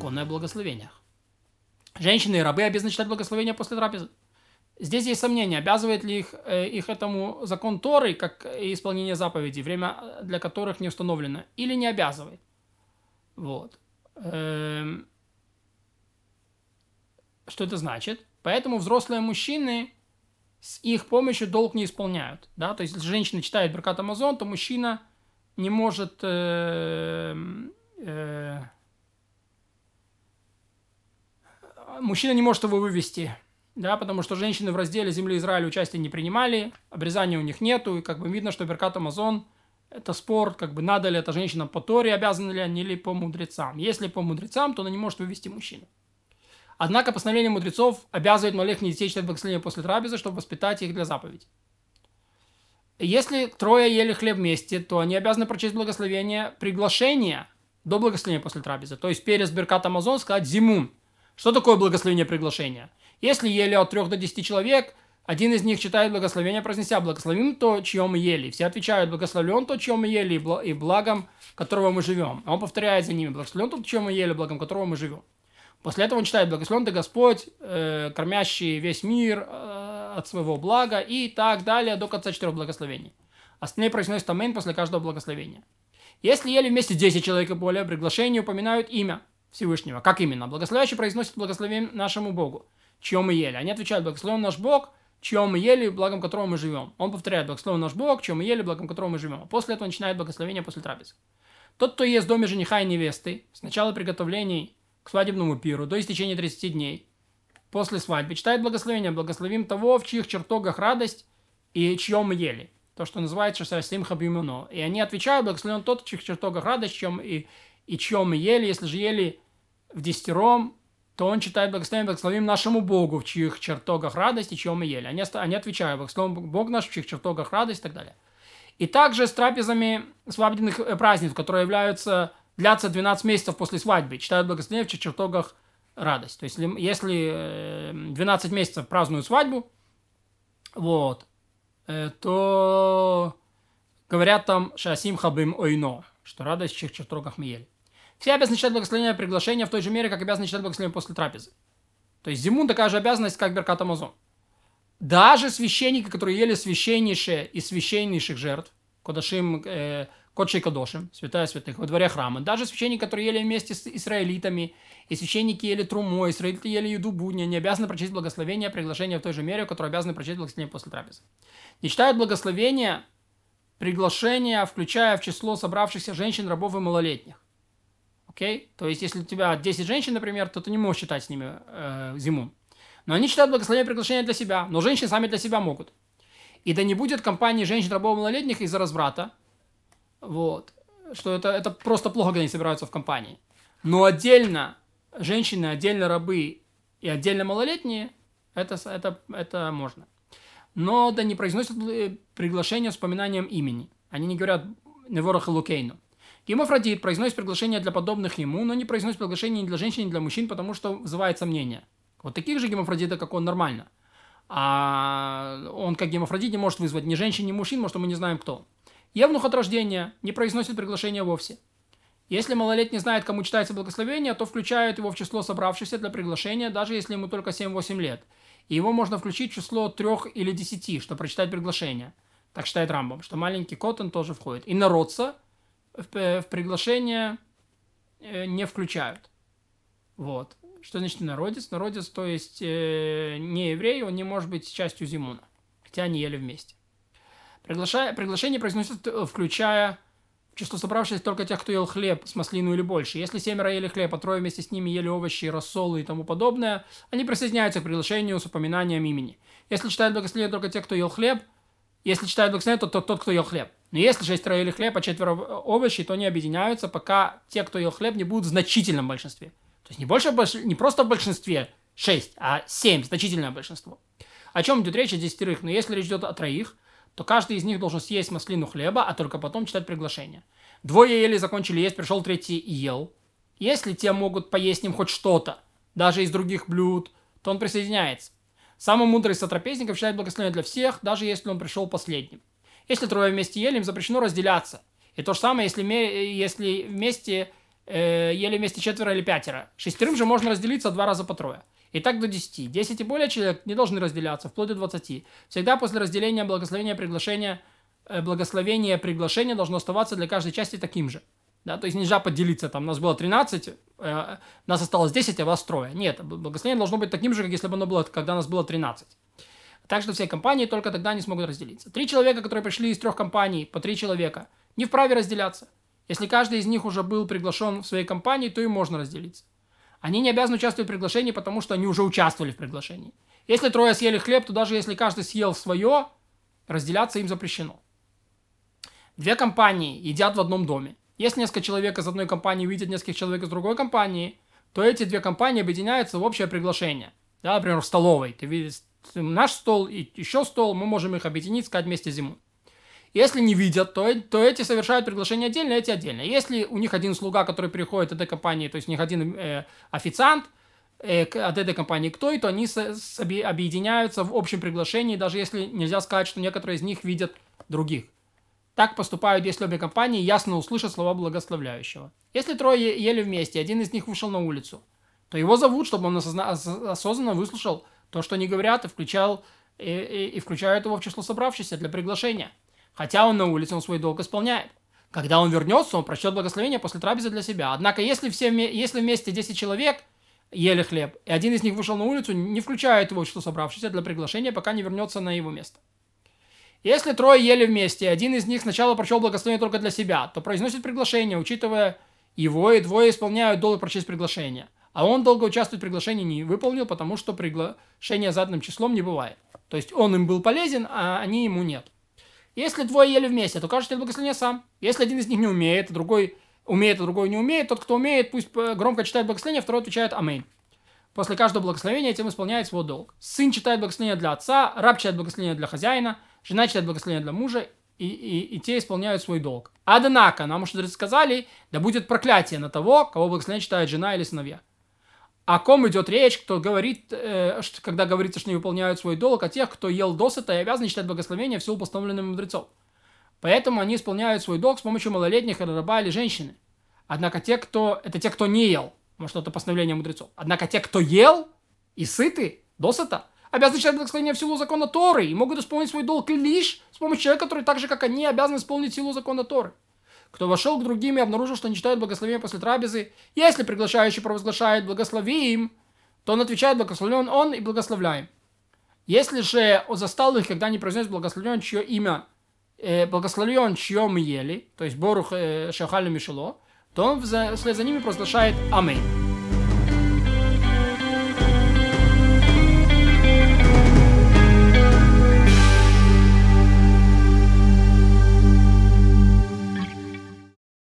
законное благословениях. Женщины и рабы обязаны читать благословения после трапезы. Здесь есть сомнение, обязывает ли их, э, их этому закон Торы, как исполнение заповедей, время для которых не установлено, или не обязывает. Вот. Эм... Что это значит? Поэтому взрослые мужчины с их помощью долг не исполняют. Да? То есть, если женщина читает Беркат Амазон, то мужчина не может э, э, мужчина не может его вывести, да, потому что женщины в разделе земли Израиля участия не принимали, обрезания у них нету, и как бы видно, что Беркат Амазон – это спор, как бы надо ли это женщинам по Торе, обязаны ли они, или по мудрецам. Если по мудрецам, то она не может вывести мужчину. Однако постановление мудрецов обязывает малолетних детей читать благословение после трапезы, чтобы воспитать их для заповеди. Если трое ели хлеб вместе, то они обязаны прочесть благословение приглашения до благословения после трапезы. То есть перед Беркат Амазон сказать зимун. Что такое благословение приглашения? Если ели от 3 до 10 человек, один из них читает благословение, произнеся «Благословим то, чьем мы ели». Все отвечают «Благословлен то, чьем мы ели, и благом которого мы живем». А он повторяет за ними «Благословлен тот, чем мы ели, благом которого мы живем». После этого он читает «Благословен ты Господь, э, кормящий весь мир э, от своего блага» и так далее до конца четырех благословений. Остальные произносят «Амин» после каждого благословения. Если ели вместе 10 человек и более, приглашение упоминают имя. Всевышнего. Как именно? Благословящий произносит благословение нашему Богу, чьем мы ели. Они отвечают, благословен наш Бог, чьем мы ели, благом которого мы живем. Он повторяет, благословен наш Бог, чьем мы ели, благом которого мы живем. После этого начинает благословение после трапезы. Тот, кто ест в доме жениха и невесты, с начала приготовлений к свадебному пиру до истечения 30 дней, после свадьбы, читает благословение, благословим того, в чьих чертогах радость и чьем мы ели. То, что называется Шасим Хабимуно. И они отвечают, благословен тот, в чьих чертогах радость, чем и и чем мы ели, если же ели в десятером, то он читает благословение, благословим нашему Богу, в чьих чертогах радость, и чем мы ели. Они, они отвечают, благословим Бог наш, в чьих чертогах радость и так далее. И также с трапезами свадебных э, праздников, которые являются, длятся 12 месяцев после свадьбы, читают благословение в чьих чертогах радость. То есть, если 12 э, месяцев празднуют свадьбу, вот, э, то говорят там «Шасим хабим ойно», что радость в чьих чертогах мы ели. Все обязаны читать благословение приглашения в той же мере, как обязаны читать благословение после трапезы. То есть зимун такая же обязанность, как Беркат Амазон. Даже священники, которые ели священнейшие из священнейших жертв, Кодашим, э, Кодшей Кадошим, святая святых, во дворе храма, даже священники, которые ели вместе с израилитами, и священники ели трумой, израилиты ели еду будня, не обязаны прочесть благословение, приглашение в той же мере, которое обязаны прочесть благословение после трапезы. Не читают благословения, приглашения, включая в число собравшихся женщин, рабов и малолетних. Окей? То есть, если у тебя 10 женщин, например, то ты не можешь читать с ними э, зиму. Но они читают благословение приглашения для себя. Но женщины сами для себя могут. И да не будет компании женщин рабов малолетних из-за разврата. Вот. Что это, это просто плохо, когда они собираются в компании. Но отдельно женщины, отдельно рабы и отдельно малолетние, это, это, это можно. Но да не произносят приглашение с упоминанием имени. Они не говорят «Неворах Лукейну». Гемофродит произносит приглашение для подобных ему, но не произносит приглашение ни для женщин, ни для мужчин, потому что вызывает сомнения. Вот таких же гемофродитов, как он, нормально. А он, как гемофродит, не может вызвать ни женщин, ни мужчин, может, мы не знаем кто. Евнух от рождения не произносит приглашение вовсе. Если малолетний знает, кому читается благословение, то включают его в число собравшихся для приглашения, даже если ему только 7-8 лет. И его можно включить в число трех или десяти, чтобы прочитать приглашение. Так считает Рамбом, что маленький Коттон тоже входит. И народца в, в приглашение э, не включают. Вот. Что значит народец? Народец, то есть э, не еврей, он не может быть частью Зимуна, хотя они ели вместе. Приглашая, приглашение произносится, э, включая число собравшихся только тех, кто ел хлеб с маслину или больше. Если семеро ели хлеб, а трое вместе с ними ели овощи, рассолы и тому подобное, они присоединяются к приглашению с упоминанием имени. Если читают благословение только те, кто ел хлеб, если читают благословение, то тот, тот, кто ел хлеб. Но если шестеро ели хлеб, а четверо овощей, то они объединяются, пока те, кто ел хлеб, не будут в значительном большинстве. То есть не, больше, не просто в большинстве 6, а 7, значительное большинство. О чем идет речь о десятерых? Но если речь идет о троих, то каждый из них должен съесть маслину хлеба, а только потом читать приглашение. Двое ели, закончили есть, пришел третий и ел. Если те могут поесть с ним хоть что-то, даже из других блюд, то он присоединяется. Самый мудрый сотрапезников считает благословение для всех, даже если он пришел последним. Если трое вместе ели, им запрещено разделяться. И то же самое, если, если вместе э, ели вместе четверо или пятеро. Шестерым же можно разделиться два раза по трое. И так до 10. 10 и более человек не должны разделяться, вплоть до 20. Всегда после разделения благословения приглашения, э, благословение приглашения должно оставаться для каждой части таким же. Да, то есть нельзя поделиться, там, нас было 13, э, нас осталось 10, а вас трое. Нет, благословение должно быть таким же, как если бы оно было, когда нас было 13. Так что все компании только тогда не смогут разделиться. Три человека, которые пришли из трех компаний, по три человека, не вправе разделяться. Если каждый из них уже был приглашен в своей компании, то и можно разделиться. Они не обязаны участвовать в приглашении, потому что они уже участвовали в приглашении. Если трое съели хлеб, то даже если каждый съел свое, разделяться им запрещено. Две компании едят в одном доме. Если несколько человек из одной компании видят нескольких человек из другой компании, то эти две компании объединяются в общее приглашение. Да, например, в столовой. Ты видишь наш стол и еще стол, мы можем их объединить, сказать вместе зиму. Если не видят, то, то эти совершают приглашение отдельно, эти отдельно. Если у них один слуга, который приходит от этой компании, то есть у них один э, официант э, от этой компании кто, и то они с, с, объединяются в общем приглашении, даже если нельзя сказать, что некоторые из них видят других. Так поступают, если обе компании ясно услышат слова благословляющего. Если трое ели вместе, один из них вышел на улицу, то его зовут, чтобы он осознанно выслушал то, что они говорят, и, включал, и, и, и включают его в число собравшихся для приглашения. Хотя он на улице, он свой долг исполняет. Когда он вернется, он прочтет благословение после трапезы для себя. Однако, если, все, если вместе 10 человек ели хлеб, и один из них вышел на улицу, не включает его в число собравшихся для приглашения, пока не вернется на его место. Если трое ели вместе, один из них сначала прочел благословение только для себя, то произносит приглашение, учитывая его, и двое исполняют долг прочесть приглашение. А он долго участвовать в приглашении не выполнил, потому что приглашение задним числом не бывает. То есть он им был полезен, а они ему нет. Если двое ели вместе, то каждый благословение сам. Если один из них не умеет, а другой умеет, а другой не умеет, тот, кто умеет, пусть громко читает благословение, второй отвечает «Аминь». После каждого благословения этим исполняет свой долг. Сын читает благословение для отца, раб читает благословение для хозяина, жена читает благословение для мужа, и, и, и те исполняют свой долг. Однако, нам уже сказали, да будет проклятие на того, кого благословение читает жена или сыновья. О ком идет речь, кто говорит, э, что, когда говорится, что не выполняют свой долг, о тех, кто ел досыта и обязан читать благословение в силу постановленного мудрецов. Поэтому они исполняют свой долг с помощью малолетних раба или женщины. Однако те, кто... Это те, кто не ел. Может, это постановление мудрецов. Однако те, кто ел и сыты, досыта, обязаны читать благословение в силу закона Торы и могут исполнить свой долг лишь с помощью человека, который так же, как они, обязан исполнить силу закона Торы. Кто вошел к другим и обнаружил, что не читают благословение после трапезы, если приглашающий провозглашает «благослови им», то он отвечает «благословлен он и благословляем». Если же он застал их, когда они произносят «благословлен, чье имя э, благословлен, чье мы ели», то есть «борух э, шахали мишело», то он вслед за ними провозглашает «Аминь».